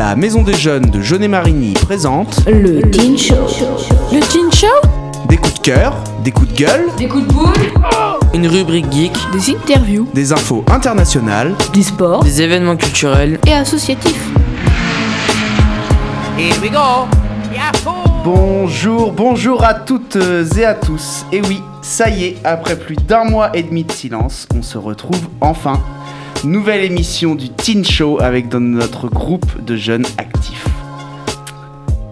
La Maison des Jeunes de Jeunet-Marigny présente Le Teen Show. Le Teen Show? Des coups de cœur, des coups de gueule, Des coups de boule? Une rubrique geek, Des interviews des infos internationales. Du sport des événements culturels. et associatifs. Bonjour, bonjour à toutes et à tous. Et oui, ça y est, après plus d'un mois et demi de silence, on se retrouve enfin. Nouvelle émission du Teen Show avec notre groupe de jeunes actifs.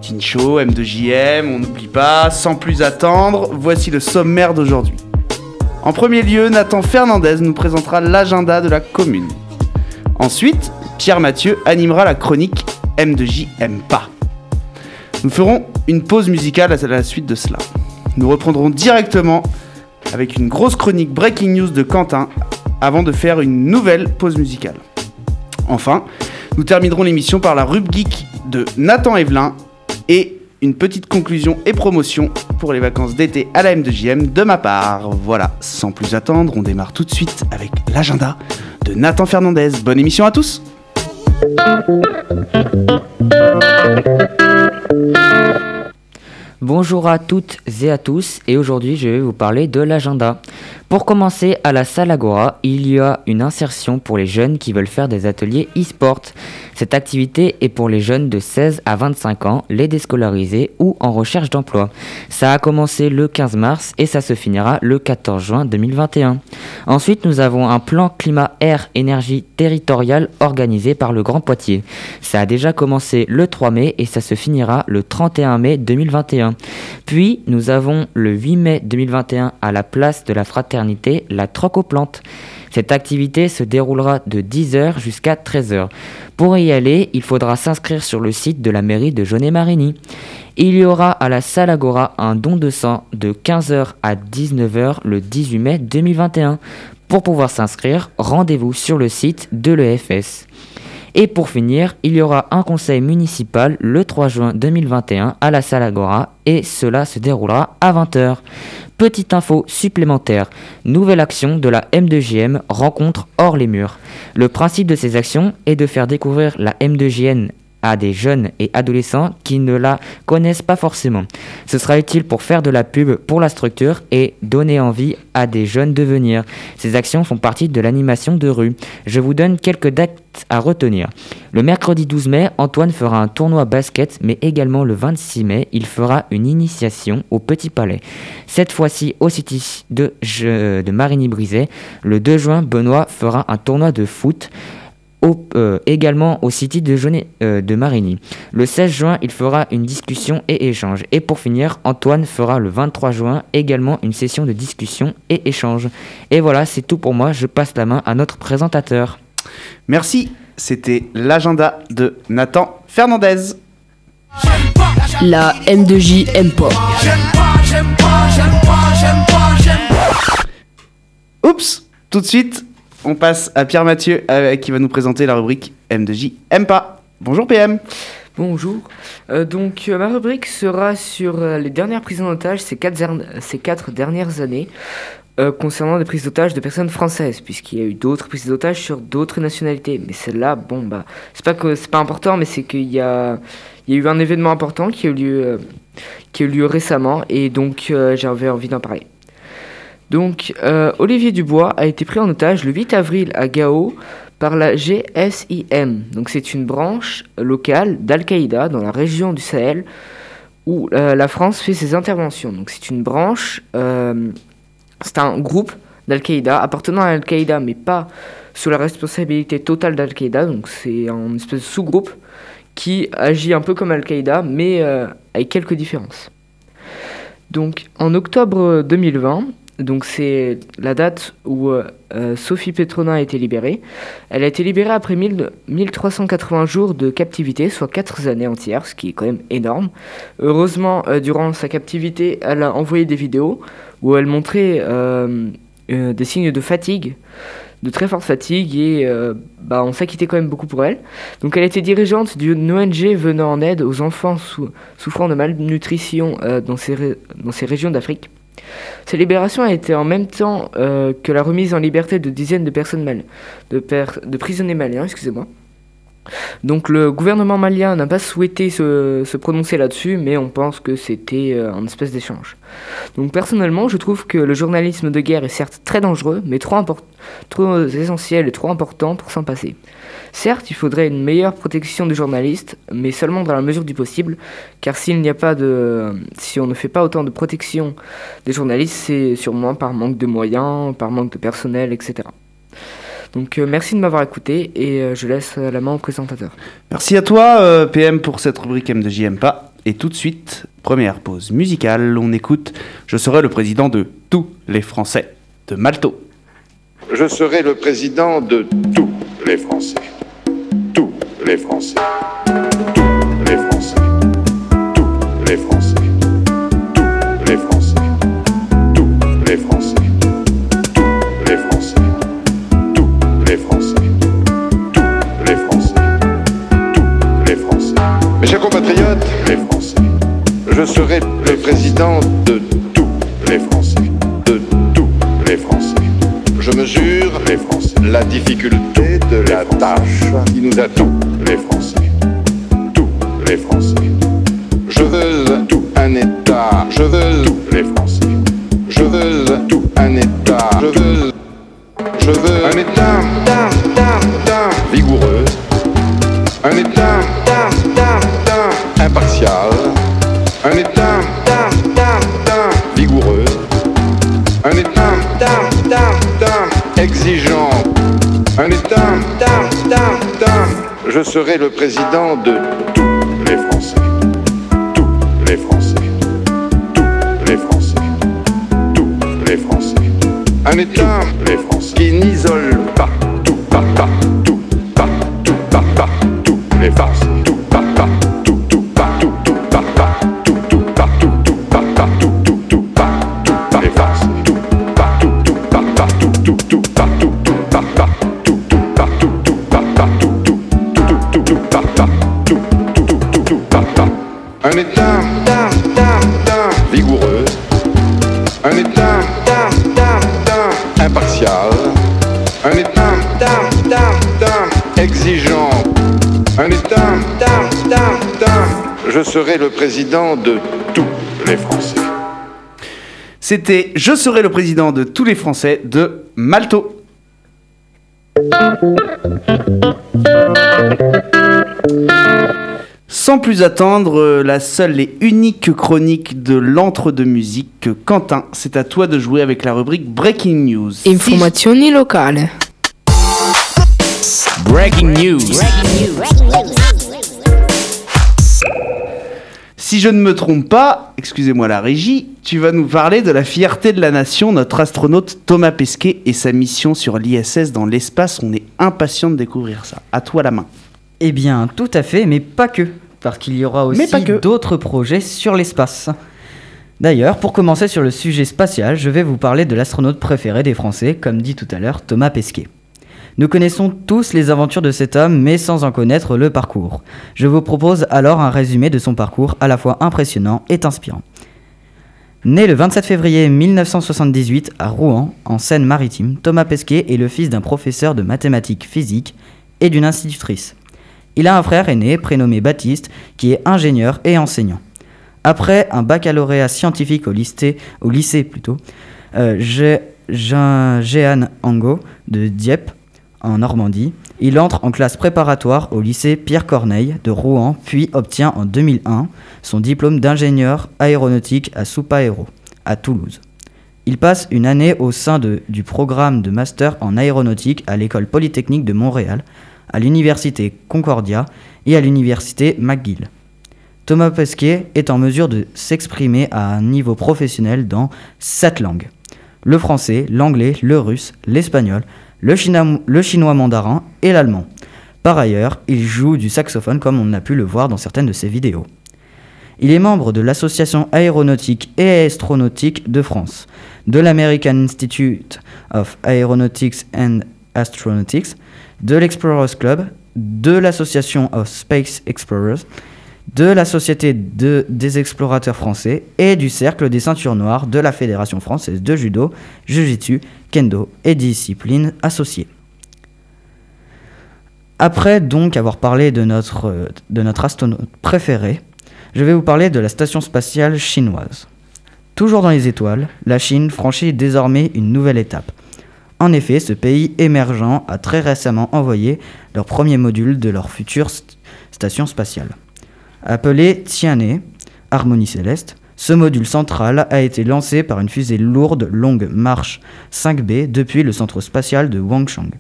Teen Show, M2JM, on n'oublie pas, sans plus attendre, voici le sommaire d'aujourd'hui. En premier lieu, Nathan Fernandez nous présentera l'agenda de la commune. Ensuite, Pierre Mathieu animera la chronique M2JM pas. Nous ferons une pause musicale à la suite de cela. Nous reprendrons directement avec une grosse chronique Breaking News de Quentin avant de faire une nouvelle pause musicale. Enfin, nous terminerons l'émission par la rub geek de Nathan Evelyn et une petite conclusion et promotion pour les vacances d'été à la M2JM de ma part. Voilà, sans plus attendre, on démarre tout de suite avec l'agenda de Nathan Fernandez. Bonne émission à tous Bonjour à toutes et à tous, et aujourd'hui je vais vous parler de l'agenda. Pour commencer, à la salle Agora, il y a une insertion pour les jeunes qui veulent faire des ateliers e-sport. Cette activité est pour les jeunes de 16 à 25 ans, les déscolarisés ou en recherche d'emploi. Ça a commencé le 15 mars et ça se finira le 14 juin 2021. Ensuite, nous avons un plan climat air énergie territorial organisé par le Grand Poitiers. Ça a déjà commencé le 3 mai et ça se finira le 31 mai 2021. Puis, nous avons le 8 mai 2021 à la place de la fraternité la troc aux plantes. Cette activité se déroulera de 10h jusqu'à 13h. Pour y aller, il faudra s'inscrire sur le site de la mairie de Jaunet-Marigny. Il y aura à la salle Agora un don de sang de 15h à 19h le 18 mai 2021. Pour pouvoir s'inscrire, rendez-vous sur le site de l'EFS. Et pour finir, il y aura un conseil municipal le 3 juin 2021 à la salle Agora et cela se déroulera à 20h. Petite info supplémentaire, nouvelle action de la M2JM rencontre hors les murs. Le principe de ces actions est de faire découvrir la M2JN à des jeunes et adolescents qui ne la connaissent pas forcément. Ce sera utile pour faire de la pub pour la structure et donner envie à des jeunes de venir. Ces actions font partie de l'animation de rue. Je vous donne quelques dates à retenir. Le mercredi 12 mai, Antoine fera un tournoi basket, mais également le 26 mai, il fera une initiation au Petit Palais. Cette fois-ci au City de, de Marigny-Brisay. Le 2 juin, Benoît fera un tournoi de foot au, euh, également au City de, Jaunet, euh, de Marigny. Le 16 juin, il fera une discussion et échange. Et pour finir, Antoine fera le 23 juin également une session de discussion et échange. Et voilà, c'est tout pour moi. Je passe la main à notre présentateur. Merci, c'était l'agenda de Nathan Fernandez. La M2J aime pas. Oups, tout de suite, on passe à Pierre Mathieu euh, qui va nous présenter la rubrique M2J aime pas. Bonjour PM. Bonjour. Euh, donc euh, ma rubrique sera sur les dernières prises en otage ces quatre, dernières années concernant des prises d'otages de personnes françaises, puisqu'il y a eu d'autres prises d'otages sur d'autres nationalités. Mais celle-là, bon bah, c'est pas que c'est pas important, mais c'est qu'il y a, il y a eu un événement important qui a eu lieu, qui a eu lieu récemment, et donc j'avais envie d'en parler. Donc, euh, Olivier Dubois a été pris en otage le 8 avril à Gao par la GSIM. Donc, c'est une branche locale d'Al-Qaïda dans la région du Sahel où euh, la France fait ses interventions. Donc, c'est une branche, euh, c'est un groupe d'Al-Qaïda appartenant à Al-Qaïda, mais pas sous la responsabilité totale d'Al-Qaïda. Donc, c'est un espèce de sous-groupe qui agit un peu comme Al-Qaïda, mais avec quelques différences. Donc, en octobre 2020, donc c'est la date où euh, euh, Sophie Petronin a été libérée. Elle a été libérée après 1000 1380 jours de captivité, soit 4 années entières, ce qui est quand même énorme. Heureusement, euh, durant sa captivité, elle a envoyé des vidéos où elle montrait des signes de fatigue, de très forte fatigue, et bah, on s'inquiétait quand même beaucoup pour elle. Donc elle était dirigeante d'une ONG venant en aide aux enfants sou- souffrant de malnutrition dans ces régions d'Afrique. Sa libération a été en même temps euh, que la remise en liberté de dizaines de personnes mal, de, de prisonniers maliens, excusez-moi. Donc le gouvernement malien n'a pas souhaité se, prononcer là-dessus, mais on pense que c'était euh, un espèce d'échange. Donc personnellement, je trouve que le journalisme de guerre est certes très dangereux, mais trop, trop essentiel et trop important pour s'en passer. Certes, il faudrait une meilleure protection des journalistes, mais seulement dans la mesure du possible, car si on ne fait pas autant de protection des journalistes, c'est sûrement par manque de moyens, par manque de personnel, etc. Donc euh, merci de m'avoir écouté et euh, je laisse euh, la main au présentateur. Merci à toi, euh, PM, pour cette rubrique M2J pas. Et tout de suite, première pause musicale, on écoute Je serai le président de tous les Français de Malto. Je serai le président de tous les Français. Tous les Français. Serai le président de tous les Français. De tous les Français. Je mesure les Français. La difficulté de la tâche qui nous attend, les Français. Tous les Français. Je veux tout un État. Je veux tous serai le président de tous les Français. Tous les Français. Tous les Français. Tous les Français. Un État, les Français, qui n'isole exigeant. Un État ta, ta, ta. Je serai le président de tous les Français. C'était Je serai le président de tous les Français de Malto. Sans plus attendre, la seule et unique chronique de l'entre-deux musique, Quentin, c'est à toi de jouer avec la rubrique Breaking News. Si- Informazioni locali. Breaking News. Si je ne me trompe pas, excusez-moi la régie, tu vas nous parler de la fierté de la nation, notre astronaute Thomas Pesquet et sa mission sur l'ISS dans l'espace. On est impatient de découvrir ça. À toi la main. Eh bien, tout à fait, mais pas que, parce qu'il y aura aussi Mais pas que. d'autres projets sur l'espace. D'ailleurs, pour commencer sur le sujet spatial, je vais vous parler de l'astronaute préféré des Français, comme dit tout à l'heure Thomas Pesquet. Nous connaissons tous les aventures de cet homme, mais sans en connaître le parcours. Je vous propose alors un résumé de son parcours à la fois impressionnant et inspirant. Né le 27 février 1978 à Rouen, en Seine-Maritime, Thomas Pesquet est le fils d'un professeur de mathématiques physiques et d'une institutrice. Il a un frère aîné prénommé Baptiste qui est ingénieur et enseignant. Après un baccalauréat scientifique au lycée, plutôt, euh, Gé- Jean- Jehan Angot de Dieppe en Normandie, il entre en classe préparatoire au lycée Pierre Corneille de Rouen, puis obtient en 2001 son diplôme d'ingénieur aéronautique à Soupaéro, à Toulouse. Il passe une année au sein du programme de master en aéronautique à l'école polytechnique de Montréal, à l'université Concordia et à l'université McGill. Thomas Pesquet est en mesure de s'exprimer à un niveau professionnel dans sept langues. Le français, l'anglais, le russe, l'espagnol, le, chinois mandarin et l'allemand. Par ailleurs, il joue du saxophone comme on a pu le voir dans certaines de ses vidéos. Il est membre de l'Association aéronautique et astronautique de France, de l'American Institute of Aeronautics and Astronautics, de l'Explorers Club, de l'Association of Space Explorers, de la Société de- des explorateurs français et du Cercle des ceintures noires de la Fédération française de judo, jiu-jitsu, kendo et disciplines associées. Après donc avoir parlé de notre, de astronaute préféré, je vais vous parler de la station spatiale chinoise. Toujours dans les étoiles, la Chine franchit désormais une nouvelle étape. En effet, ce pays émergent a très récemment envoyé leur premier module de leur future st- station spatiale. Appelé Tianhe, Harmonie céleste, ce module central a été lancé par une fusée lourde Longue Marche 5B depuis le centre spatial de Wangchang,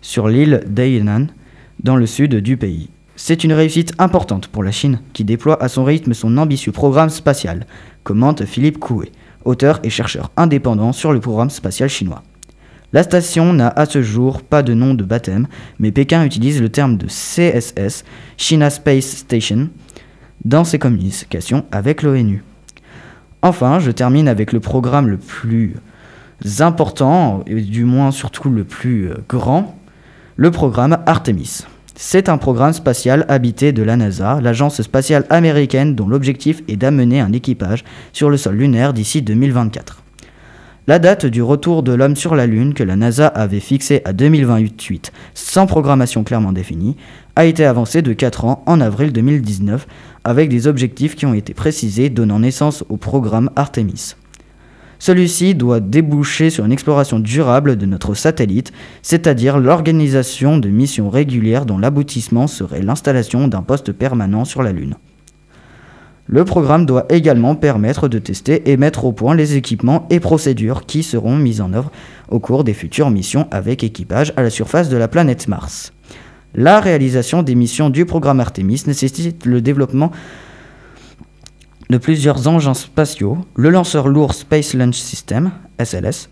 sur l'île d'Hainan, dans le sud du pays. C'est une réussite importante pour la Chine, qui déploie à son rythme son ambitieux programme spatial, commente Philippe Coué, auteur et chercheur indépendant sur le programme spatial chinois. La station n'a à ce jour pas de nom de baptême, mais Pékin utilise le terme de CSS, China Space Station, dans ses communications avec l'ONU. Enfin, je termine avec le programme le plus important, et du moins surtout le plus euh, grand, le programme Artemis. C'est un programme spatial habité de la NASA, l'agence spatiale américaine dont l'objectif est d'amener un équipage sur le sol lunaire d'ici 2024. La date du retour de l'homme sur la Lune, que la NASA avait fixée à 2028 sans programmation clairement définie, a été avancée de 4 ans en avril 2019 avec des objectifs qui ont été précisés donnant naissance au programme Artemis. Celui-ci doit déboucher sur une exploration durable de notre satellite, c'est-à-dire l'organisation de missions régulières dont l'aboutissement serait l'installation d'un poste permanent sur la Lune. Le programme doit également permettre de tester et mettre au point les équipements et procédures qui seront mis en œuvre au cours des futures missions avec équipage à la surface de la planète Mars. La réalisation des missions du programme Artemis nécessite le développement de plusieurs engins spatiaux, le lanceur lourd Space Launch System, SLS,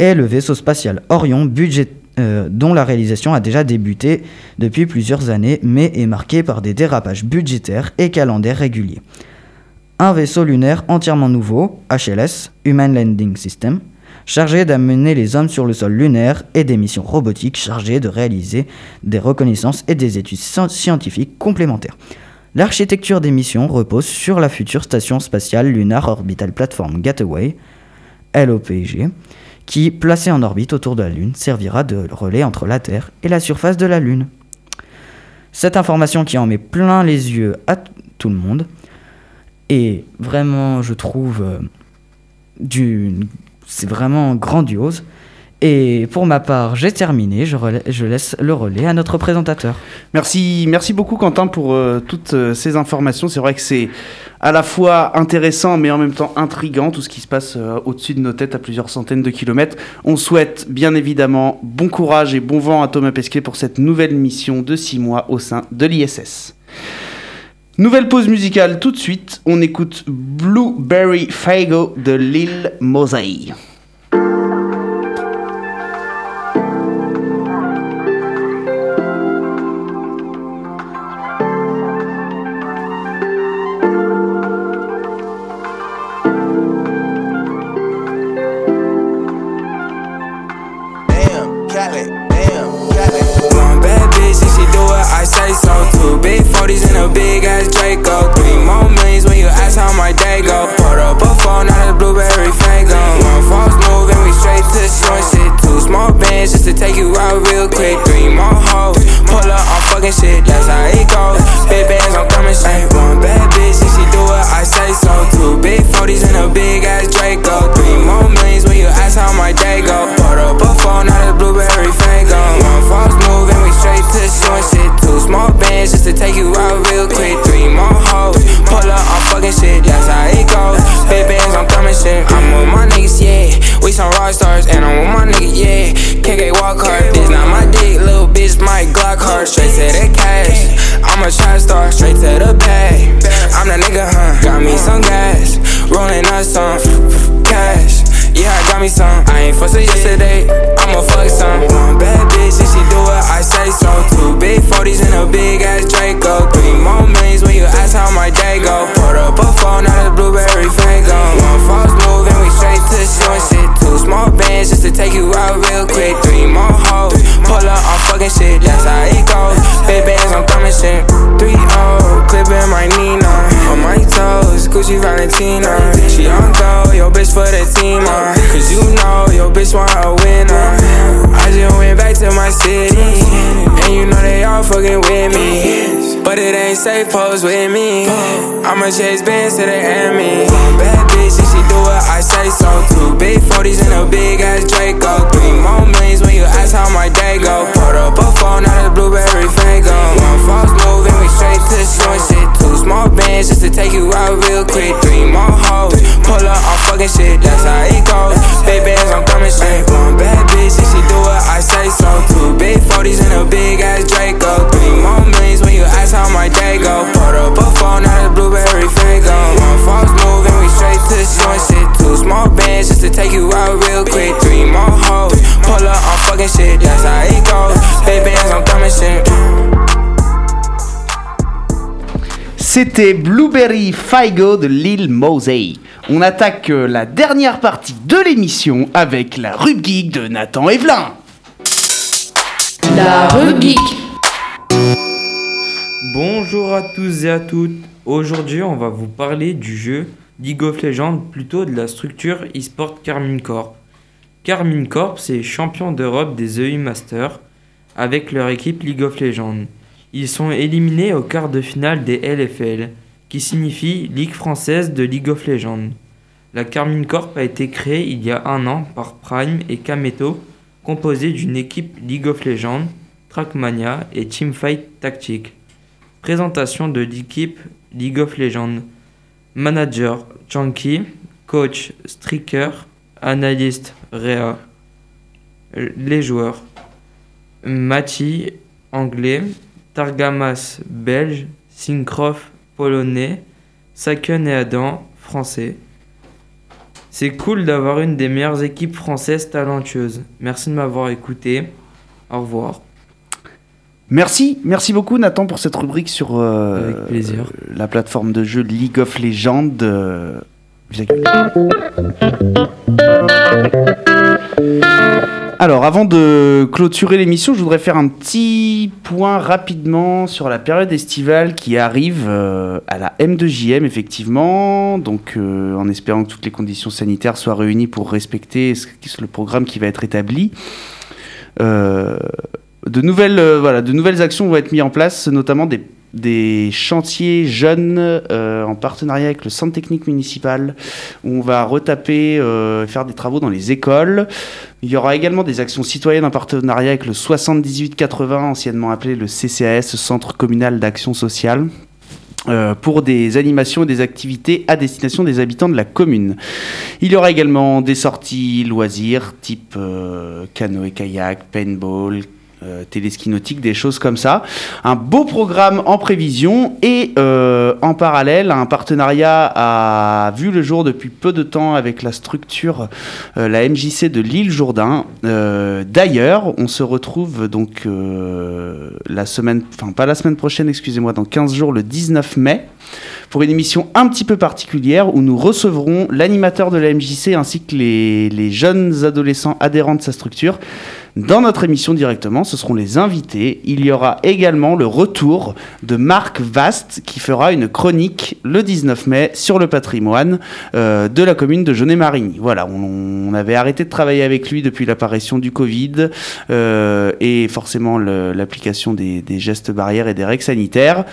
et le vaisseau spatial Orion, budget, euh, dont la réalisation a déjà débuté depuis plusieurs années, mais est marquée par des dérapages budgétaires et calendaires réguliers. Un vaisseau lunaire entièrement nouveau, HLS, Human Landing System, chargé d'amener les hommes sur le sol lunaire et des missions robotiques chargées de réaliser des reconnaissances et des études scien- scientifiques complémentaires. L'architecture des missions repose sur la future station spatiale Lunar Orbital Platform Gateway, LOPG, qui, placée en orbite autour de la Lune, servira de relais entre la Terre et la surface de la Lune. Cette information qui en met plein les yeux à tout le monde est vraiment, je trouve, euh, c'est vraiment grandiose. Et pour ma part, j'ai terminé. Je, laisse le relais à notre présentateur. Merci, merci beaucoup Quentin pour euh, toutes euh, ces informations. C'est vrai que c'est à la fois intéressant mais en même temps intrigant tout ce qui se passe euh, au-dessus de nos têtes à plusieurs centaines de kilomètres. On souhaite bien évidemment bon courage et bon vent à Thomas Pesquet pour cette nouvelle mission de 6 mois au sein de l'ISS. Nouvelle pause musicale tout de suite. On écoute Blueberry Fago de Lil Mosey. Some cash. Yeah, I got me some. I ain't fussing yesterday. I'ma fuck some. One bad bitch and she do what I say so. Two big 40s and a big ass Draco. Three more millions when you ask how my day go. Put up a phone, not a blueberry fango. One false move and we straight to short shit. Two small bands just to take you out real quick. Three more hoes, pull up on fucking shit. Gucci Valentina. She on go, yo bitch for the team. Uh. Cause you know, yo bitch want a winner. I just went back to my city. And you know they all fucking with me. But it ain't safe, pose with me. I'ma chase bands to the enemy. Bad bitch, if she do what I say so. Two big 40s and a big ass Draco. Three more millions when you ask how my day go. Put up a phone, now the blueberry fango. One false move and we straight to short shit. Small bands just to take you out real quick. Three more hoes, pull up on fucking shit, that's how it goes. Big bands, I'm coming straight. One bad bitch, if she do it, I say so. Two big 40s and a big ass Draco. Three more millions when you ask how my day go. Put up a phone, now the blueberry fango. One false move C'était Blueberry Figo de Lil Mosey. On attaque euh, la dernière partie de l'émission avec la rub geek de Nathan Evelyn. La rubrique. Bonjour à tous et à toutes. Aujourd'hui, on va vous parler du jeu League of Legends, plutôt de la structure eSport Carmine Corp. Carmine Corp, c'est champion d'Europe des EU Masters avec leur équipe League of Legends. Ils sont éliminés au quart de finale des LFL, qui signifie Ligue française de League of Legends. La Carmine Corp a été créée il y a un an par Prime et Kameto, composée d'une équipe League of Legends, Trackmania et Teamfight Tactique. Présentation de l'équipe League of Legends. Manager Chunky, coach Striker, analyste Rea. Les joueurs Mati, anglais, Targamas, belge, Syncroft, polonais, Saken et Adam, français. C'est cool d'avoir une des meilleures équipes françaises talentueuses. Merci de m'avoir écouté. Au revoir. Merci, merci beaucoup Nathan pour cette rubrique sur euh, Avec plaisir. euh, la plateforme de jeu League of Legends. euh. Alors, avant de clôturer l'émission, je voudrais faire un petit point rapidement sur la période estivale qui arrive euh, à la M2JM, effectivement. Donc, euh, en espérant que toutes les conditions sanitaires soient réunies pour respecter le programme qui va être établi. Euh, de nouvelles, voilà, de nouvelles actions vont être mises en place, notamment des, des chantiers jeunes euh, en partenariat avec le centre technique municipal, où on va retaper, euh, faire des travaux dans les écoles. Il y aura également des actions citoyennes en partenariat avec le 7880, anciennement appelé le CCAS, Centre communal d'action sociale. euh, pour des animations et des activités à destination des habitants de la commune. Il y aura également des sorties loisirs, type canoë-kayak, paintball, euh, téléski nautique, des choses comme ça. Un beau programme en prévision et euh, en parallèle, un partenariat a vu le jour depuis peu de temps avec la structure, euh, la MJC de l'île Jourdain. Euh, D'ailleurs, on se retrouve donc la semaine, enfin pas la semaine prochaine, excusez-moi, dans 15 jours, le 19 mai pour une émission un petit peu particulière où nous recevrons l'animateur de la MJC ainsi que les jeunes adolescents adhérents de sa structure dans notre émission directement. Ce seront les invités. Il y aura également le retour de Marc Vast qui fera une chronique le 19 mai sur le patrimoine euh, de la commune de Jaunet-Marigny. Voilà, on, avait arrêté de travailler avec lui depuis l'apparition du Covid euh, et forcément l'application des, des gestes barrières et des règles sanitaires.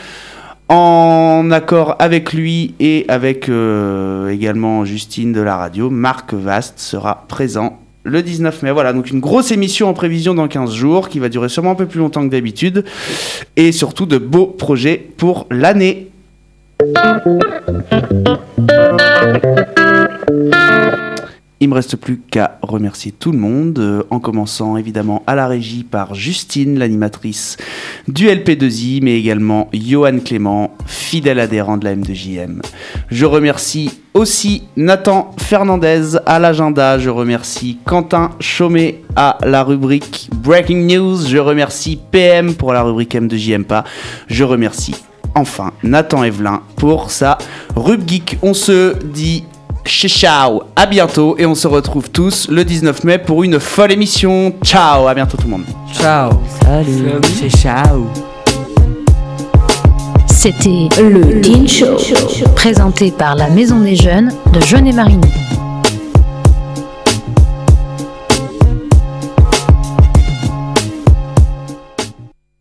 En accord avec lui et avec euh, également Justine de la radio, Marc Vast sera présent le 19 mai. Voilà, donc une grosse émission en prévision dans 15 jours qui va durer sûrement un peu plus longtemps que d'habitude et surtout de beaux projets pour l'année. Il me reste plus qu'à remercier tout le monde, euh, en commençant évidemment à la régie par Justine, l'animatrice du LP2I, mais également Johan Clément, fidèle adhérent de la M2JM. Je remercie aussi Nathan Fernandez à l'agenda, je remercie Quentin Chaumet à la rubrique Breaking News, je remercie PM pour la rubrique M2JM pas, je remercie enfin Nathan Evelyn pour sa rub geek. On se dit ciao, à bientôt et on se retrouve tous le 19 mai pour une folle émission. Ciao, à bientôt tout le monde. Ciao. Salut. C'est ciao. C'était le Teen Show, présenté par la Maison des Jeunes de Jeunet-Marigny.